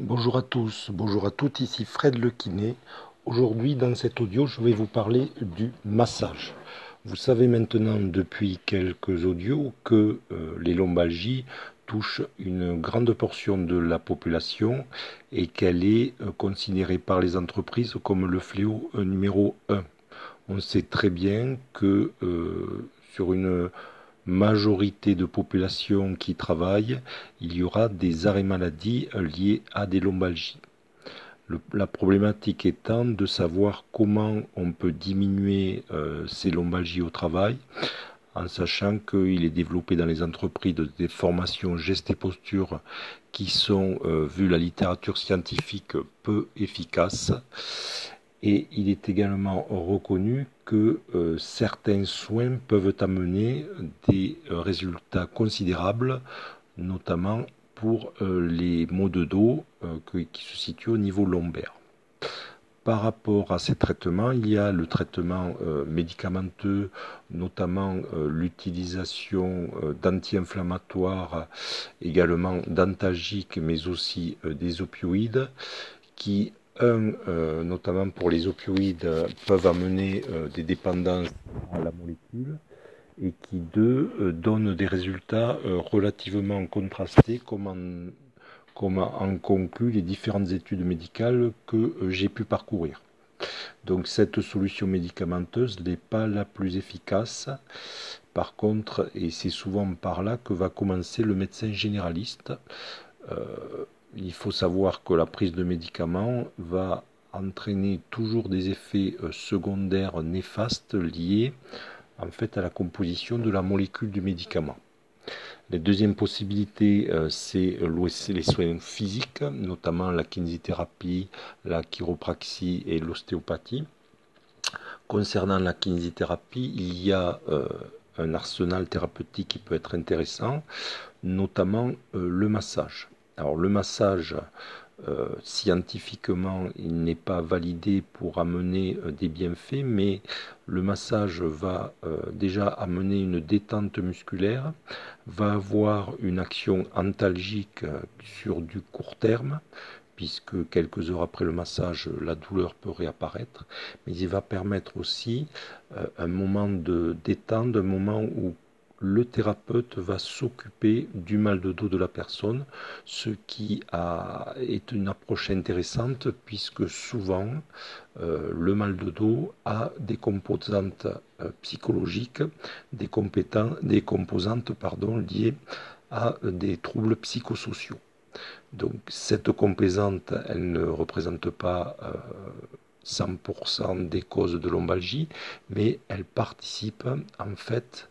Bonjour à tous, bonjour à toutes, ici Fred Le Kiné. Aujourd'hui, dans cet audio, je vais vous parler du massage. Vous savez maintenant depuis quelques audios que euh, les lombalgies touchent une grande portion de la population et qu'elle est euh, considérée par les entreprises comme le fléau euh, numéro 1. On sait très bien que sur une majorité de population qui travaille, il y aura des arrêts maladie liés à des lombalgies. la problématique étant de savoir comment on peut diminuer euh, ces lombalgies au travail, en sachant qu'il est développé dans les entreprises des formations gestes et postures qui sont, euh, vu la littérature scientifique, peu efficaces et il est également reconnu que euh, certains soins peuvent amener des euh, résultats considérables, notamment pour euh, les maux de dos qui se situent au niveau lombaire. Par rapport à ces traitements, il y a le traitement médicamenteux, notamment l'utilisation d'anti-inflammatoires, également d'antalgiques, mais aussi des opioïdes, qui un, euh, notamment pour les opioïdes, peuvent amener euh, des dépendances à la molécule, et qui, deux, euh, donnent des résultats relativement contrastés, comme en, comme en concluent les différentes études médicales que j'ai pu parcourir. Donc cette solution médicamenteuse n'est pas la plus efficace. Par contre, et c'est souvent par là que va commencer le médecin généraliste, il faut savoir que la prise de médicaments va entraîner toujours des effets euh, secondaires néfastes liés en fait à la composition de la molécule du médicament. La deuxième possibilité, euh, c'est les soins physiques, notamment la kinésithérapie, la chiropraxie et l'ostéopathie. Concernant la kinésithérapie, il y a euh, un arsenal thérapeutique qui peut être intéressant, notamment le massage. Alors le massage, euh, scientifiquement, il n'est pas validé pour amener euh, des bienfaits, mais le massage va euh, déjà amener une détente musculaire, va avoir une action antalgique sur du court terme, puisque quelques heures après le massage, la douleur peut réapparaître, mais il va permettre aussi un moment de détente, un moment où le thérapeute va s'occuper du mal de dos de la personne, ce qui est une approche intéressante puisque souvent euh, le mal de dos a des composantes euh, psychologiques, des, composantes pardon, liées à des troubles psychosociaux. Donc cette composante, elle ne représente pas 100% euh, des causes de lombalgie, mais elle participe en fait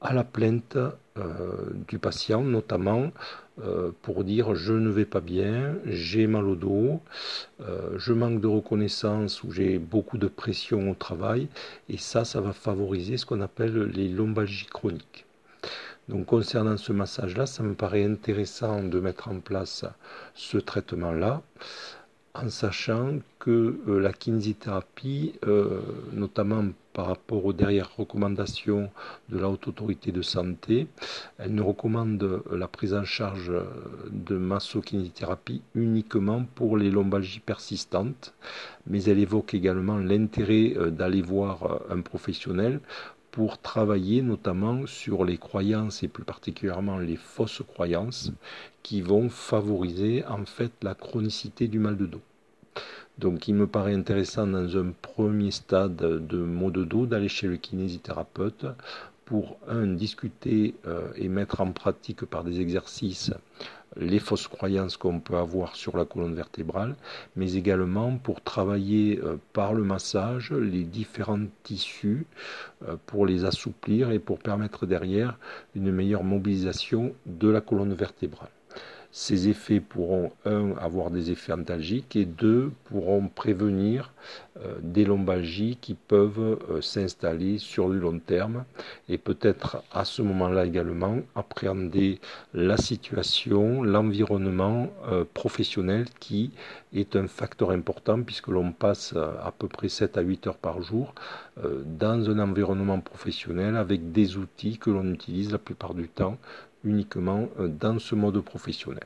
à la plainte euh, du patient, notamment euh, pour dire je ne vais pas bien, j'ai mal au dos, euh, je manque de reconnaissance ou j'ai beaucoup de pression au travail, et ça, ça va favoriser ce qu'on appelle les lombalgies chroniques. Donc concernant ce massage-là, ça me paraît intéressant de mettre en place ce traitement-là en sachant que la kinésithérapie, notamment par rapport aux dernières recommandations de la Haute Autorité de Santé. Elle ne recommande la prise en charge de massokinésithérapie uniquement pour les lombalgies persistantes, mais elle évoque également l'intérêt euh, d'aller voir euh, un professionnel pour travailler notamment sur les croyances et plus particulièrement les fausses croyances qui vont favoriser en fait la chronicité du mal de dos. Donc il me paraît intéressant dans un premier stade de maux de dos d'aller chez le kinésithérapeute pour, un, discuter euh, et mettre en pratique par des exercices les fausses croyances qu'on peut avoir sur la colonne vertébrale, mais également pour travailler euh, par le massage les différents tissus euh, pour les assouplir et pour permettre derrière une meilleure mobilisation de la colonne vertébrale. Ces effets pourront, un, avoir des effets antalgiques et deux, pourront prévenir euh, des lombalgies qui peuvent euh, s'installer sur le long terme et peut-être à ce moment-là également appréhender la situation, l'environnement euh, professionnel qui est un facteur important puisque l'on passe à peu près 7 à 8 heures par jour dans un environnement professionnel avec des outils que l'on utilise la plupart du temps uniquement euh, dans ce mode professionnel.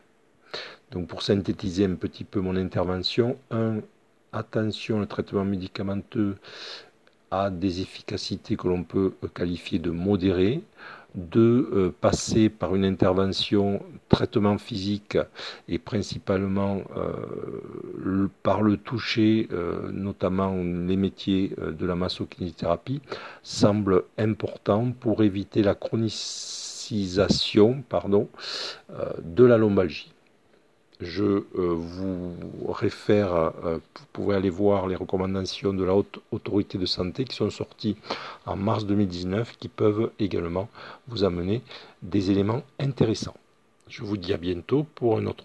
Donc pour synthétiser un petit peu mon intervention, 1. Attention, le traitement médicamenteux a des efficacités que l'on peut qualifier de modérées. 2. passer par une intervention traitement physique et principalement par le toucher, notamment les métiers de la massokinésithérapie, semble important pour éviter la pardon, de la lombalgie. Je euh, vous réfère, euh, vous pouvez aller voir les recommandations de la haute autorité de santé qui sont sorties en mars 2019, qui peuvent également vous amener des éléments intéressants. Je vous dis à bientôt pour un autre